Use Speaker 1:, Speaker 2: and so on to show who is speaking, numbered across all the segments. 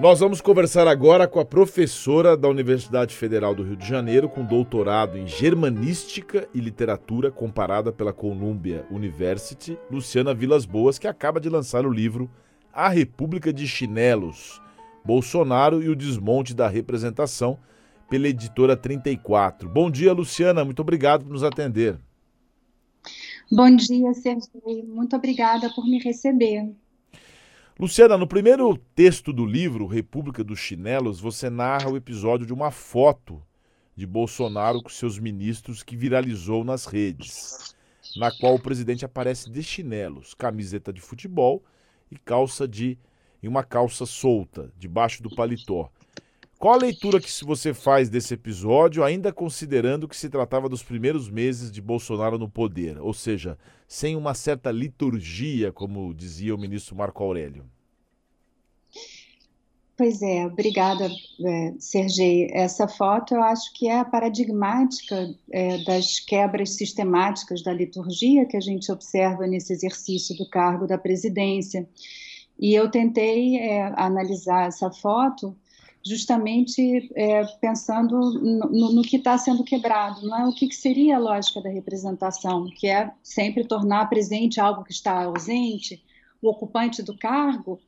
Speaker 1: Nós vamos conversar agora com a professora da Universidade Federal do Rio de Janeiro, com doutorado em Germanística e Literatura comparada pela Columbia University, Luciana Vilas Boas, que acaba de lançar o livro A República de Chinelos, Bolsonaro e o Desmonte da Representação, pela editora 34. Bom dia, Luciana, muito obrigado por nos atender.
Speaker 2: Bom dia, Sergio. Muito obrigada por me receber.
Speaker 1: Luciana, no primeiro texto do livro, República dos Chinelos, você narra o episódio de uma foto de Bolsonaro com seus ministros que viralizou nas redes, na qual o presidente aparece de chinelos, camiseta de futebol e calça de e uma calça solta debaixo do paletó. Qual a leitura que você faz desse episódio, ainda considerando que se tratava dos primeiros meses de Bolsonaro no poder, ou seja, sem uma certa liturgia, como dizia o ministro Marco Aurélio?
Speaker 2: Pois é, obrigada, é, Sergei. Essa foto eu acho que é paradigmática é, das quebras sistemáticas da liturgia que a gente observa nesse exercício do cargo da presidência. E eu tentei é, analisar essa foto justamente é, pensando no, no que está sendo quebrado, não é? O que, que, seria a lógica da representação, que é sempre tornar presente algo que está ausente, o ocupante do cargo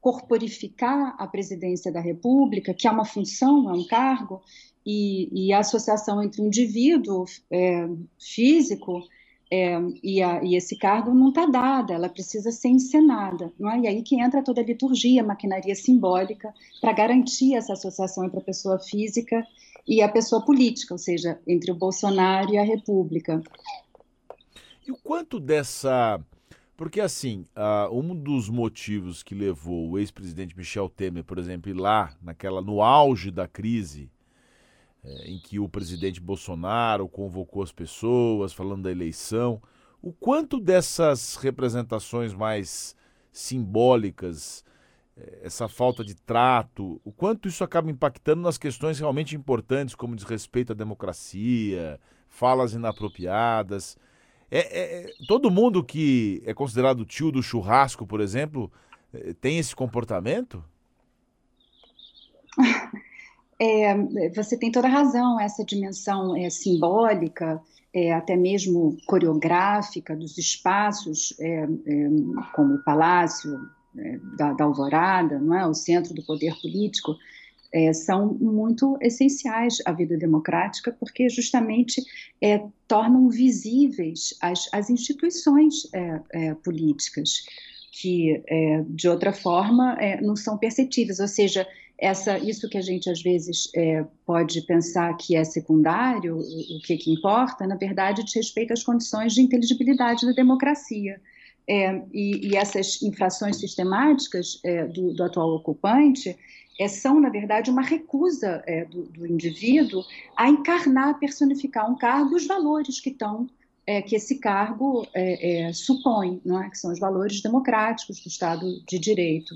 Speaker 2: corporificar a presidência da República, que é uma função, é um cargo, e, e a associação entre o indivíduo é, físico é, e, a, e, esse cargo não está dada, ela precisa ser encenada. É? E aí que entra toda a liturgia, a maquinaria simbólica, para garantir essa associação entre a pessoa física e a pessoa política, ou seja, entre o Bolsonaro e a República.
Speaker 1: E o quanto dessa. Porque, assim, uh, um dos motivos que levou o ex-presidente Michel Temer, por exemplo, ir lá, naquela, no auge da crise, é, em que o presidente Bolsonaro convocou as pessoas falando da eleição. O quanto dessas representações mais simbólicas, é, essa falta de trato, o quanto isso acaba impactando nas questões realmente importantes, como diz respeito à democracia, falas inapropriadas. É, é, todo mundo que é considerado tio do churrasco, por exemplo, é, tem esse comportamento?
Speaker 2: É, você tem toda razão, essa dimensão é, simbólica, é, até mesmo coreográfica dos espaços, é, é como o Palácio é, da, da, Alvorada, não é? o centro do poder político, são muito essenciais à vida democrática, porque justamente tornam visíveis as, as instituições políticas, que de outra forma não são perceptíveis, ou seja, essa, isso que a gente às vezes é, pode pensar que é secundário, o, o que, que importa, na verdade, diz respeito às condições de inteligibilidade da democracia. É, e, e, essas infrações sistemáticas é, do, do, atual ocupante é, são, na verdade, uma recusa é, do, do, indivíduo a encarnar, personificar um cargo, os valores que estão é, que esse cargo supõe, não é? que são os valores democráticos do Estado de Direito.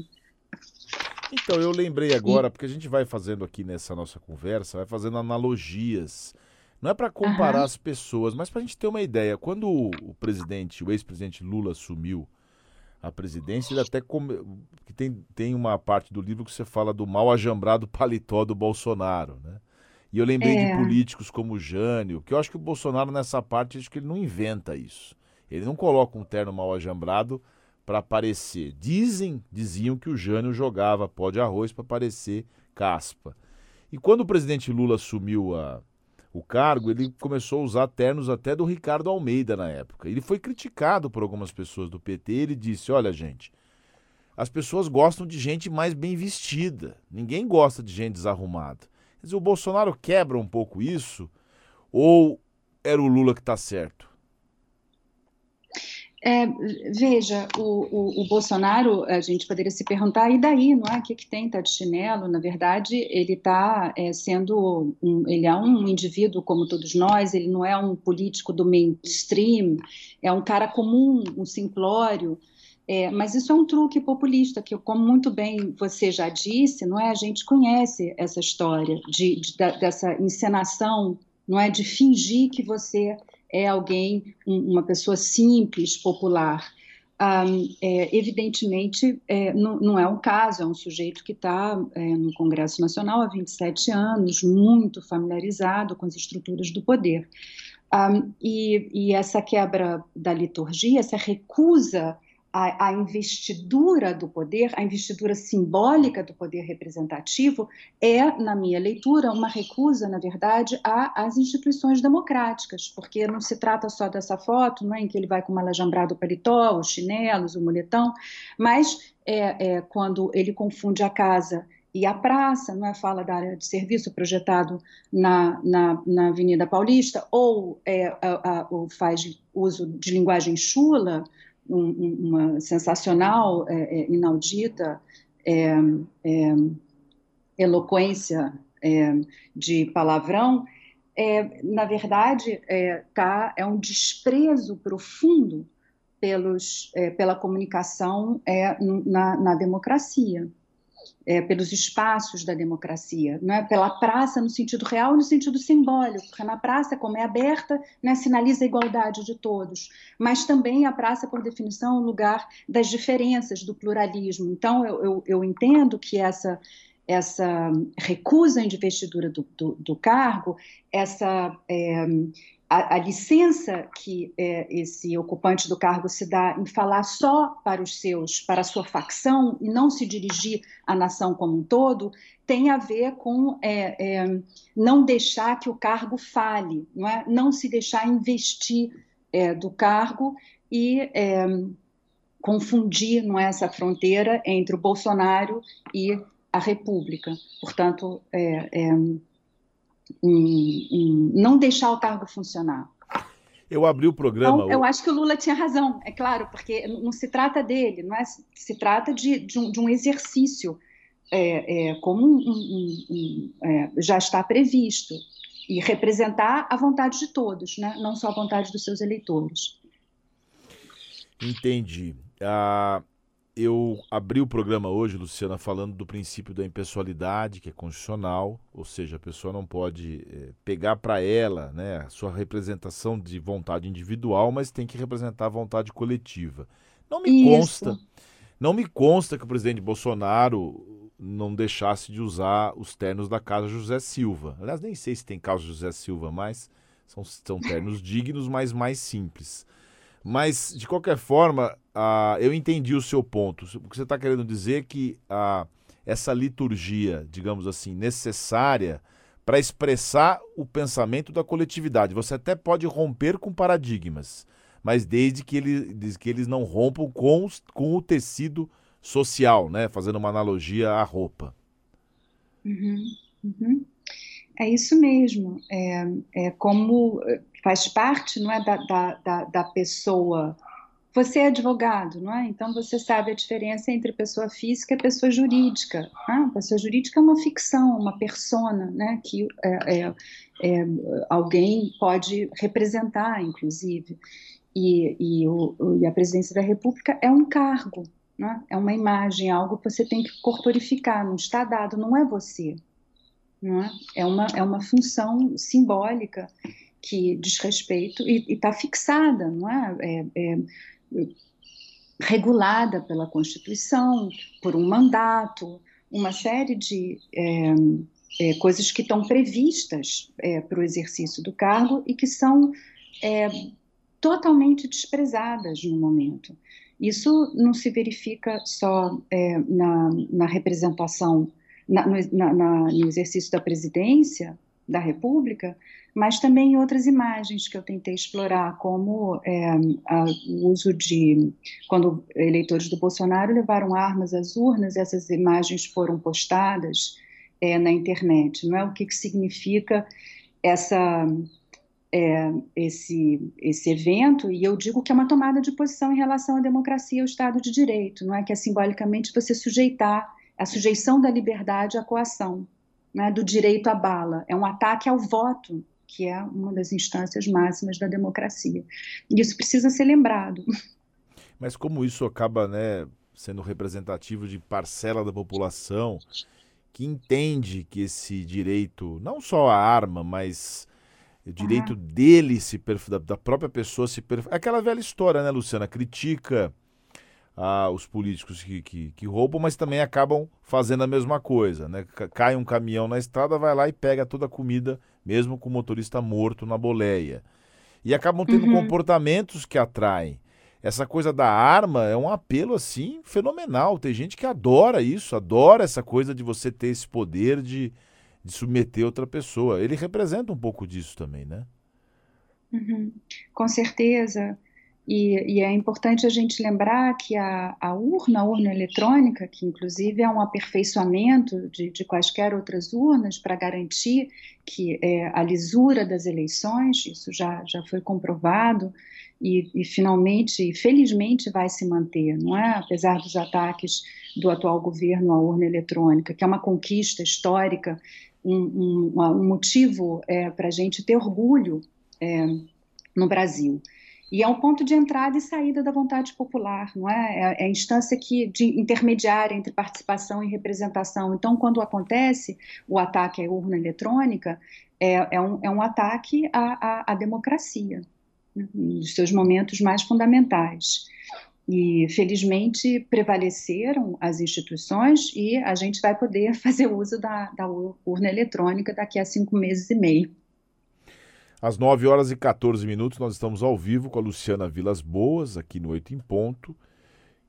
Speaker 1: Então, eu lembrei agora, porque a gente vai fazendo aqui nessa nossa conversa, vai fazendo analogias. Não é para comparar uhum. as pessoas, mas para a gente ter uma ideia. Quando o, presidente, o ex-presidente Lula assumiu a presidência, ele até come... que tem, tem uma parte do livro que você fala do mal ajambrado paletó do Bolsonaro, né? E eu lembrei é. de políticos como o Jânio, que eu acho que o Bolsonaro nessa parte, acho que ele não inventa isso. Ele não coloca um terno mal ajambrado para aparecer. Dizem, diziam que o Jânio jogava pó de arroz para parecer caspa. E quando o presidente Lula assumiu a, o cargo, ele começou a usar ternos até do Ricardo Almeida na época. Ele foi criticado por algumas pessoas do PT. Ele disse: Olha, gente, as pessoas gostam de gente mais bem vestida. Ninguém gosta de gente desarrumada. Quer dizer, o Bolsonaro quebra um pouco isso? Ou era o Lula que está certo?
Speaker 2: É, veja, o, o, o, Bolsonaro, a gente poderia se perguntar, e daí, não é? O que, que tem? Está de chinelo? Na verdade, ele está é, sendo, um, ele é um indivíduo como todos nós, ele não é um político do mainstream, é um cara comum, um simplório, é, mas isso é um truque populista, que como muito bem você já disse, não é? A gente conhece essa história de, de dessa encenação, não é? De fingir que você é alguém, uma pessoa simples, popular. um, é, evidentemente, é, não, não, é um caso, é um sujeito que está é, no Congresso Nacional há 27 anos, muito familiarizado com as estruturas do poder. Um, e, e, essa quebra da liturgia, essa recusa à, à, investidura do poder, a investidura simbólica do poder representativo, é, na minha leitura, uma recusa, na verdade, às instituições democráticas, porque não se trata só dessa foto, não é, em que ele vai com uma alajambrado paletó, os chinelos, o moletão, mas é, é, quando ele confunde a casa e a praça, não é? Fala da área de serviço projetado na, na, na Avenida Paulista, ou, é, a, a, ou faz uso de linguagem chula, um, uma sensacional, é, é, inaudita é, é eloquência é, de palavrão, na verdade, tá, é um desprezo profundo pelos, pela comunicação na, na democracia é, pelos espaços da democracia, é? pela praça no sentido real e no sentido simbólico, porque na praça, como é aberta, né, sinaliza a igualdade de todos, mas também a praça, por definição, é um lugar das diferenças, do pluralismo. Então, eu, eu, eu entendo que essa essa recusa de investidura do, do, do cargo, essa é, a, a, licença que é, esse ocupante do cargo se dá em falar só para os seus, para a sua facção e não se dirigir à nação como um todo, tem a ver com é, é, não deixar que o cargo fale, não, é? não se deixar investir é, do cargo e é, confundir não é, essa fronteira entre o Bolsonaro e a República. Portanto, é, em, em não deixar o cargo funcionar.
Speaker 1: Eu abri o programa.
Speaker 2: Então, eu acho que o Lula tinha razão, é claro, porque não se trata dele, não é? Se trata de, de, um, de um, exercício é, é, como um, um, é, já está previsto e representar a vontade de todos, né? não só a vontade dos seus eleitores.
Speaker 1: Entendi. Ah, eu abri o programa hoje, Luciana, falando do princípio da impessoalidade, que é constitucional, ou seja, a pessoa não pode é, pegar para ela né, a sua representação de vontade individual, mas tem que representar a vontade coletiva. Não me Isso. consta, não me consta que o presidente Bolsonaro não deixasse de usar os ternos da casa José Silva. Aliás, nem sei se tem casa José Silva mais, são, são ternos dignos, mas mais simples. Mas, de qualquer forma, uh, eu entendi o seu ponto. O que você está querendo dizer é que uh, essa liturgia, digamos assim, necessária para expressar o pensamento da coletividade. Você até pode romper com paradigmas, mas desde que, ele, desde que eles não rompam com, com o tecido social, né? fazendo uma analogia à roupa.
Speaker 2: Uhum, uhum. É isso mesmo. É, é como faz parte não é, da, da, da pessoa. Você é advogado, não é? Então você sabe a diferença entre pessoa física e pessoa jurídica. Né? Pessoa jurídica é uma ficção, uma persona, né? Que é, é, é, alguém pode representar, inclusive. E, e, o, e, a presidência da República é um cargo, né? é uma imagem, algo que você tem que corporificar, não está dado, não é você. Não é? É, uma, é uma função simbólica que diz respeito e está fixada, não é? é, é regulada pela Constituição, por um mandato, uma série de é, é, coisas que estão previstas é, para o exercício do cargo e que são é, totalmente desprezadas no momento. Isso não se verifica só é, na, na, representação, na, no, no exercício da presidência da República, mas também outras imagens que eu tentei explorar, como é, a, o uso de. Quando eleitores do Bolsonaro levaram armas às urnas, essas imagens foram postadas é, na internet. Não é o que, que significa essa. É, esse, esse evento, e eu digo que é uma tomada de posição em relação à democracia e ao Estado de Direito, não é que é simbolicamente você sujeitar a sujeição da liberdade à coação, né, do direito à bala, é um ataque ao voto que é uma das instâncias máximas da democracia. E isso precisa ser lembrado.
Speaker 1: Mas como isso acaba né, sendo representativo de parcela da população que entende que esse direito, não só a arma, mas o direito dele se da, da própria pessoa se é aquela velha história, né, Luciana? Critica ah, os políticos que, que, que, roubam, mas também acabam fazendo a mesma coisa. Né? Cai um caminhão na estrada, vai lá e pega toda a comida, mesmo com o motorista morto na boleia. E acabam tendo uhum. comportamentos que atraem. Essa coisa da arma é um apelo assim fenomenal. Tem gente que adora isso, adora essa coisa de você ter esse poder de, de submeter outra pessoa. Ele representa um pouco disso também, né?
Speaker 2: Uhum. Com certeza. E, e, é importante a gente lembrar que a, a, urna, a urna eletrônica, que inclusive é um aperfeiçoamento de, de quaisquer outras urnas para garantir que é, a lisura das eleições, isso já, já foi comprovado e, e finalmente, felizmente, vai se manter, não é? Apesar dos ataques do atual governo à urna eletrônica, que é uma conquista histórica, um, um, um motivo é, para a gente ter orgulho é, no Brasil. E é um ponto de entrada e saída da vontade popular, não é? É, é a instância que, de intermediária entre participação e representação. Então, quando acontece o ataque à urna eletrônica, é, é, um, é um ataque à, à, à democracia, né? nos seus momentos mais fundamentais. E, felizmente, prevaleceram as instituições e a gente vai poder fazer uso da, da urna eletrônica daqui a cinco meses e meio.
Speaker 1: Às 9 horas e 14 minutos, nós estamos ao vivo com a Luciana Vilas Boas, aqui no Oito em Ponto,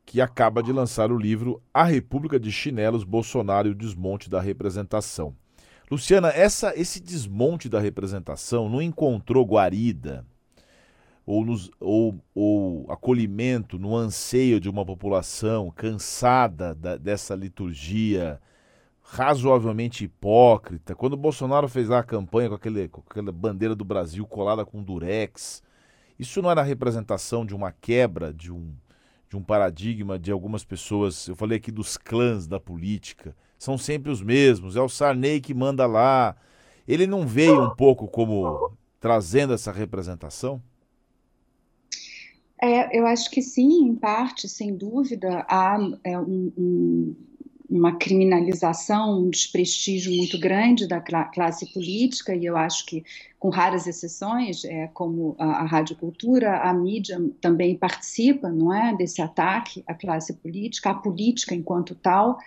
Speaker 1: que acaba de lançar o livro A República de Chinelos, Bolsonaro e o Desmonte da Representação. Luciana, essa, esse desmonte da representação não encontrou guarida ou, nos, ou, ou acolhimento no anseio de uma população cansada da, dessa liturgia razoavelmente hipócrita. Quando o Bolsonaro fez lá a campanha com, aquele, com aquela bandeira do Brasil colada com durex, isso não era a representação de uma quebra de um, de um paradigma de algumas pessoas. Eu falei aqui dos clãs da política. São sempre os mesmos. É o Sarney que manda lá. Ele não veio um pouco como trazendo essa representação?
Speaker 2: É, eu acho que sim, em parte, sem dúvida. Há é, um, um uma criminalização, um desprestígio muito grande da classe política, e eu acho que, com raras exceções, é, como a, a Rádio Cultura, a mídia também participa, não é, desse ataque à classe política, à política enquanto tal.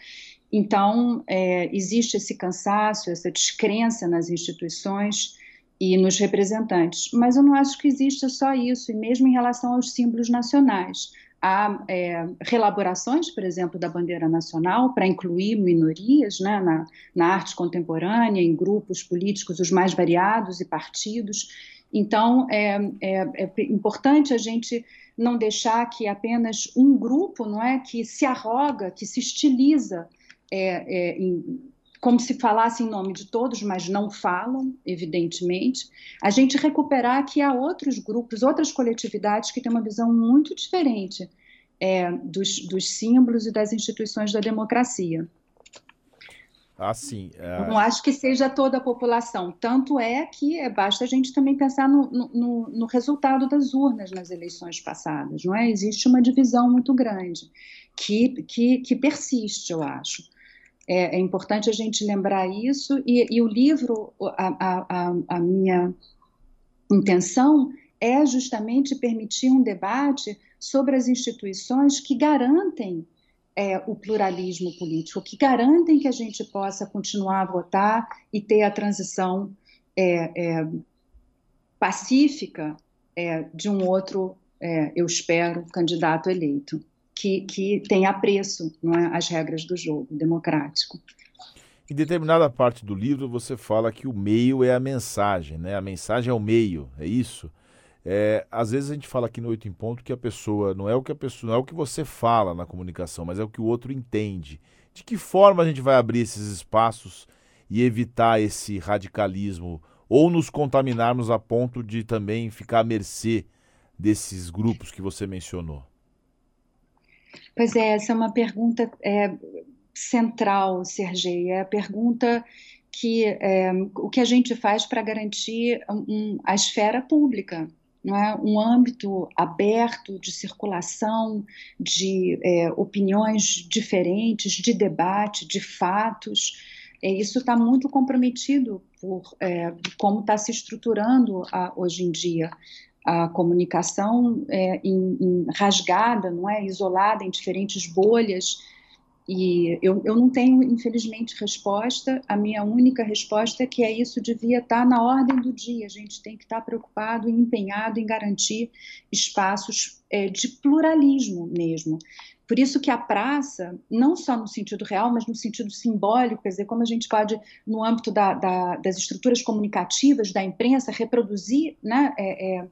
Speaker 2: Então, é, existe esse cansaço, essa descrença nas instituições e nos representantes. Mas eu não acho que exista só isso, e mesmo em relação aos símbolos nacionais há é, relaborações, por exemplo, da bandeira nacional para incluir minorias né, na, na, arte contemporânea, em grupos políticos os mais variados e partidos. Então, é, é, é importante a gente não deixar que apenas um grupo, não é, que se arroga, que se estiliza é, é, em, como se falasse em nome de todos, mas não falam, evidentemente, a gente recuperar que há outros grupos, outras coletividades que têm uma visão muito diferente é, dos, dos, símbolos e das instituições da democracia.
Speaker 1: Assim,
Speaker 2: é... Não acho que seja toda a população. Tanto é que é, basta a gente também pensar no, no, no, resultado das urnas nas eleições passadas, não é? Existe uma divisão muito grande que, que, que persiste, eu acho. É, é, importante a gente lembrar isso, e, e o livro, a, a, a, minha intenção é justamente permitir um debate sobre as instituições que garantem é, o pluralismo político, que garantem que a gente possa continuar a votar e ter a transição é, é pacífica é, de um outro, é, eu espero, candidato eleito que, que apreço não é, as regras do jogo democrático.
Speaker 1: Em determinada parte do livro você fala que o meio é a mensagem, né? A mensagem é o meio, é isso? É, às vezes a gente fala aqui no Oito em Ponto que a pessoa não é o que a pessoa, não é o que você fala na comunicação, mas é o que o outro entende. De que forma a gente vai abrir esses espaços e evitar esse radicalismo ou nos contaminarmos a ponto de também ficar à mercê desses grupos que você mencionou?
Speaker 2: Pois é, essa é uma pergunta é, central, Sergei. É a pergunta que é, o que a gente faz para garantir um, a esfera pública, não é? um âmbito aberto de circulação de é, opiniões diferentes, de debate, de fatos. É, isso está muito comprometido por é, como está se estruturando a, hoje em dia a comunicação é, em, em rasgada, não é, isolada em diferentes bolhas. E eu, eu não tenho, infelizmente, resposta. A minha única resposta é que é isso devia estar na ordem do dia. A gente tem que estar preocupado e empenhado em garantir espaços é, de pluralismo mesmo. Por isso que a praça, não só no sentido real, mas no sentido simbólico, quer dizer, como a gente pode, no âmbito da, da, das estruturas comunicativas da imprensa, reproduzir né, é, é,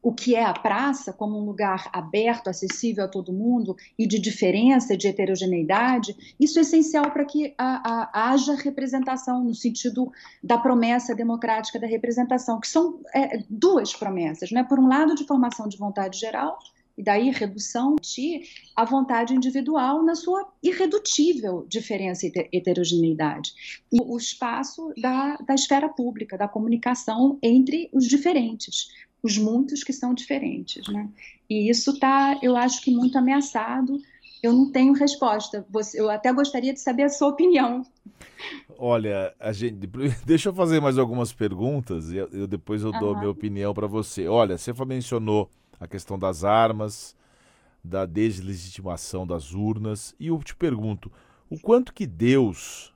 Speaker 2: o que é a praça como um lugar aberto, acessível a todo mundo e de diferença, de heterogeneidade, isso é essencial para que a, a, haja representação no sentido da promessa democrática da representação, que são é, duas promessas, né? por um lado de formação de vontade geral e daí redução de a vontade individual na sua irredutível diferença e heterogeneidade. E o espaço da, da esfera pública, da comunicação entre os diferentes, os muitos que são diferentes. Né? E isso está, eu acho que, muito ameaçado. Eu não tenho resposta. Você, eu até gostaria de saber a sua opinião.
Speaker 1: Olha, a gente, deixa eu fazer mais algumas perguntas e eu, depois eu dou a minha opinião para você. Olha, você mencionou a questão das armas, da deslegitimação das urnas. E eu te pergunto, o quanto que Deus,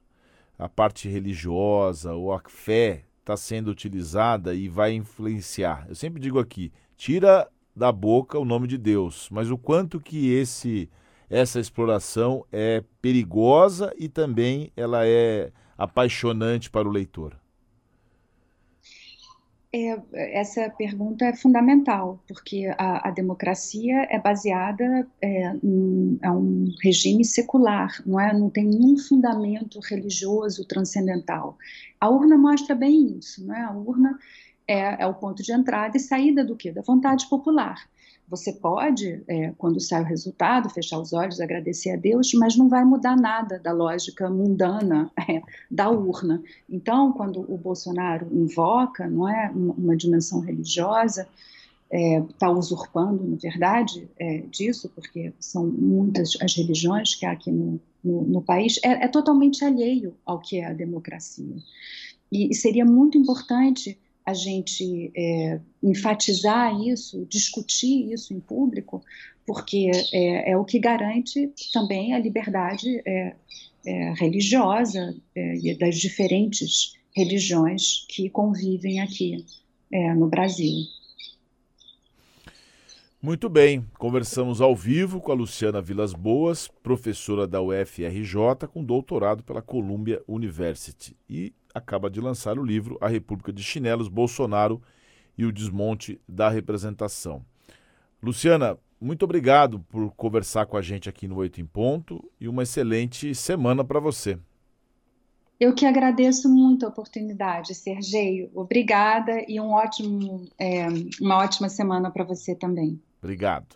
Speaker 1: a parte religiosa ou a fé, está sendo utilizada e vai influenciar? Eu sempre digo aqui, tira da boca o nome de Deus, mas o quanto que esse essa exploração é perigosa e também ela é apaixonante para o leitor.
Speaker 2: É, essa pergunta é fundamental, porque a, a democracia é baseada é, é um regime secular, não, é, não tem nenhum fundamento religioso transcendental. A urna mostra bem isso, não é? a urna é, é o ponto de entrada e saída do quê? Da vontade popular. Você pode, é, quando sai o resultado, fechar os olhos, agradecer a Deus, mas não vai mudar nada da lógica mundana é, da urna. Então, quando o Bolsonaro invoca, não é, uma, dimensão religiosa, está é, usurpando, na verdade, é, disso, porque são muitas as religiões que há aqui no, no, no país, é, é, totalmente alheio ao que é a democracia. E seria muito importante a gente é, enfatizar isso, discutir isso em público, porque é, é o que garante também a liberdade é, é religiosa é, das diferentes religiões que convivem aqui é, no Brasil.
Speaker 1: Muito bem, conversamos ao vivo com a Luciana Vilas Boas, professora da UFRJ com doutorado pela Columbia University e acaba de lançar o livro A República de Chinelos, Bolsonaro e o Desmonte da Representação. Luciana, muito obrigado por conversar com a gente aqui no Oito em Ponto e uma excelente semana para você.
Speaker 2: Eu que agradeço muito a oportunidade, Sergei. Obrigada e um ótimo, é, uma ótima semana para você também.
Speaker 1: Obrigado.